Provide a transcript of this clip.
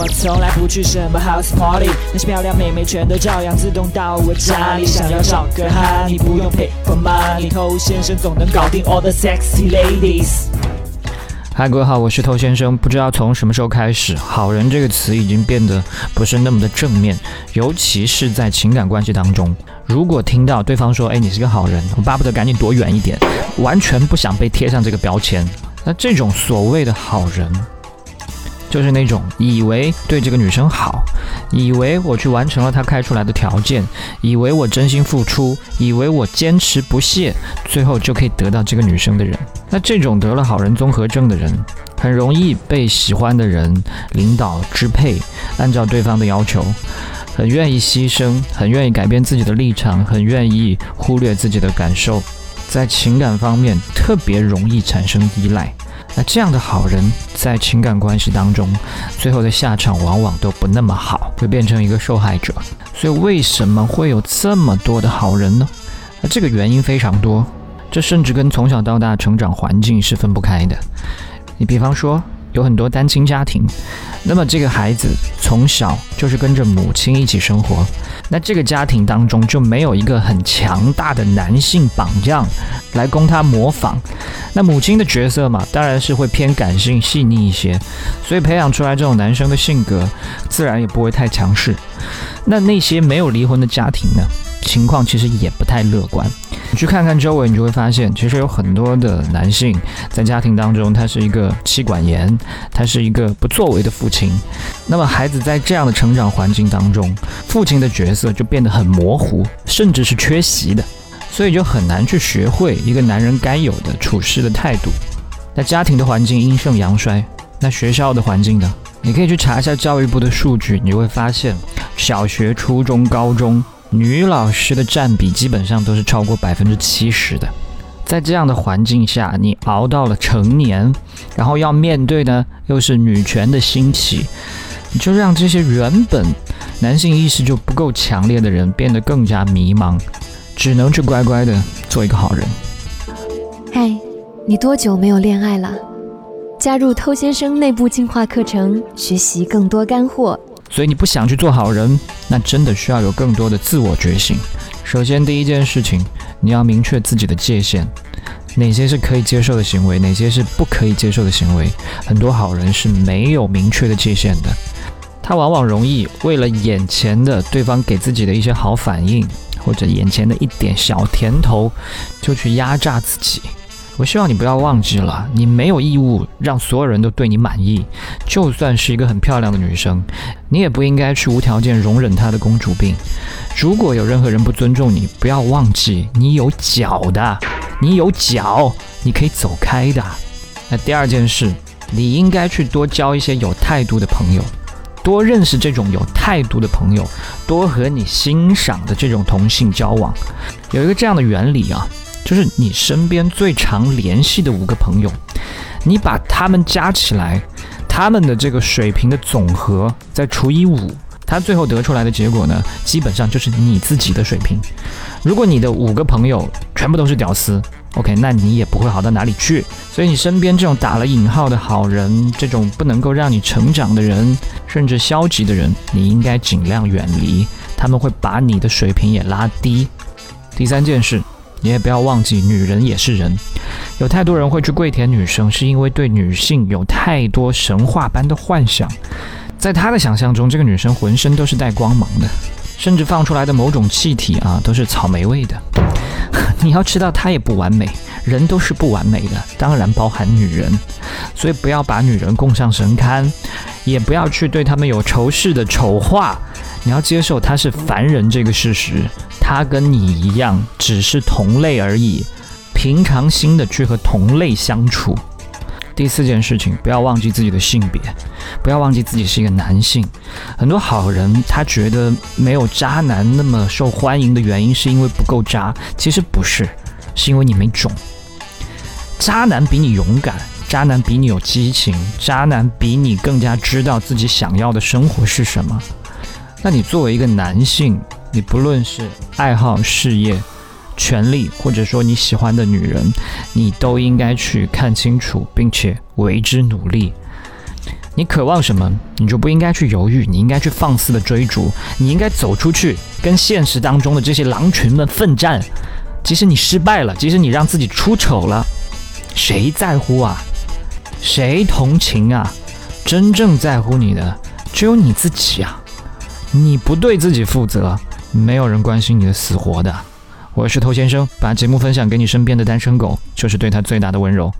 我从来不去什么 house party，那些漂亮妹妹全都照样自动到我家里。想要找个哈，你不用 pay for money，偷先生总能搞定 all the sexy ladies。嗨，各位好，我是头先生。不知道从什么时候开始，“好人”这个词已经变得不是那么的正面，尤其是在情感关系当中。如果听到对方说：“哎，你是个好人”，我巴不得赶紧躲远一点，完全不想被贴上这个标签。那这种所谓的好人。就是那种以为对这个女生好，以为我去完成了她开出来的条件，以为我真心付出，以为我坚持不懈，最后就可以得到这个女生的人。那这种得了好人综合症的人，很容易被喜欢的人领导支配，按照对方的要求，很愿意牺牲，很愿意改变自己的立场，很愿意忽略自己的感受，在情感方面特别容易产生依赖。那这样的好人，在情感关系当中，最后的下场往往都不那么好，会变成一个受害者。所以，为什么会有这么多的好人呢？那这个原因非常多，这甚至跟从小到大成长环境是分不开的。你比方说。有很多单亲家庭，那么这个孩子从小就是跟着母亲一起生活，那这个家庭当中就没有一个很强大的男性榜样来供他模仿。那母亲的角色嘛，当然是会偏感性细腻一些，所以培养出来这种男生的性格，自然也不会太强势。那那些没有离婚的家庭呢？情况其实也不太乐观。你去看看周围，你就会发现，其实有很多的男性在家庭当中，他是一个妻管严，他是一个不作为的父亲。那么孩子在这样的成长环境当中，父亲的角色就变得很模糊，甚至是缺席的，所以就很难去学会一个男人该有的处事的态度。那家庭的环境阴盛阳衰，那学校的环境呢？你可以去查一下教育部的数据，你会发现，小学、初中、高中。女老师的占比基本上都是超过百分之七十的，在这样的环境下，你熬到了成年，然后要面对的又是女权的兴起，你就让这些原本男性意识就不够强烈的人变得更加迷茫，只能去乖乖的做一个好人。嗨，你多久没有恋爱了？加入偷先生内部进化课程，学习更多干货。所以你不想去做好人，那真的需要有更多的自我觉醒。首先，第一件事情，你要明确自己的界限，哪些是可以接受的行为，哪些是不可以接受的行为。很多好人是没有明确的界限的，他往往容易为了眼前的对方给自己的一些好反应，或者眼前的一点小甜头，就去压榨自己。我希望你不要忘记了，你没有义务让所有人都对你满意。就算是一个很漂亮的女生，你也不应该去无条件容忍她的公主病。如果有任何人不尊重你，不要忘记你有脚的，你有脚，你可以走开的。那第二件事，你应该去多交一些有态度的朋友，多认识这种有态度的朋友，多和你欣赏的这种同性交往。有一个这样的原理啊。就是你身边最常联系的五个朋友，你把他们加起来，他们的这个水平的总和再除以五，他最后得出来的结果呢，基本上就是你自己的水平。如果你的五个朋友全部都是屌丝，OK，那你也不会好到哪里去。所以你身边这种打了引号的好人，这种不能够让你成长的人，甚至消极的人，你应该尽量远离，他们会把你的水平也拉低。第三件事。你也不要忘记，女人也是人。有太多人会去跪舔女生，是因为对女性有太多神话般的幻想。在他的想象中，这个女生浑身都是带光芒的，甚至放出来的某种气体啊，都是草莓味的。你要知道，她也不完美，人都是不完美的，当然包含女人。所以不要把女人供上神龛，也不要去对他们有仇视的丑化。你要接受她是凡人这个事实。他跟你一样，只是同类而已。平常心的去和同类相处。第四件事情，不要忘记自己的性别，不要忘记自己是一个男性。很多好人他觉得没有渣男那么受欢迎的原因，是因为不够渣。其实不是，是因为你没种。渣男比你勇敢，渣男比你有激情，渣男比你更加知道自己想要的生活是什么。那你作为一个男性，你不论是爱好、事业、权利，或者说你喜欢的女人，你都应该去看清楚，并且为之努力。你渴望什么，你就不应该去犹豫，你应该去放肆的追逐，你应该走出去，跟现实当中的这些狼群们奋战。即使你失败了，即使你让自己出丑了，谁在乎啊？谁同情啊？真正在乎你的只有你自己啊！你不对自己负责，没有人关心你的死活的。我是偷先生，把节目分享给你身边的单身狗，就是对他最大的温柔。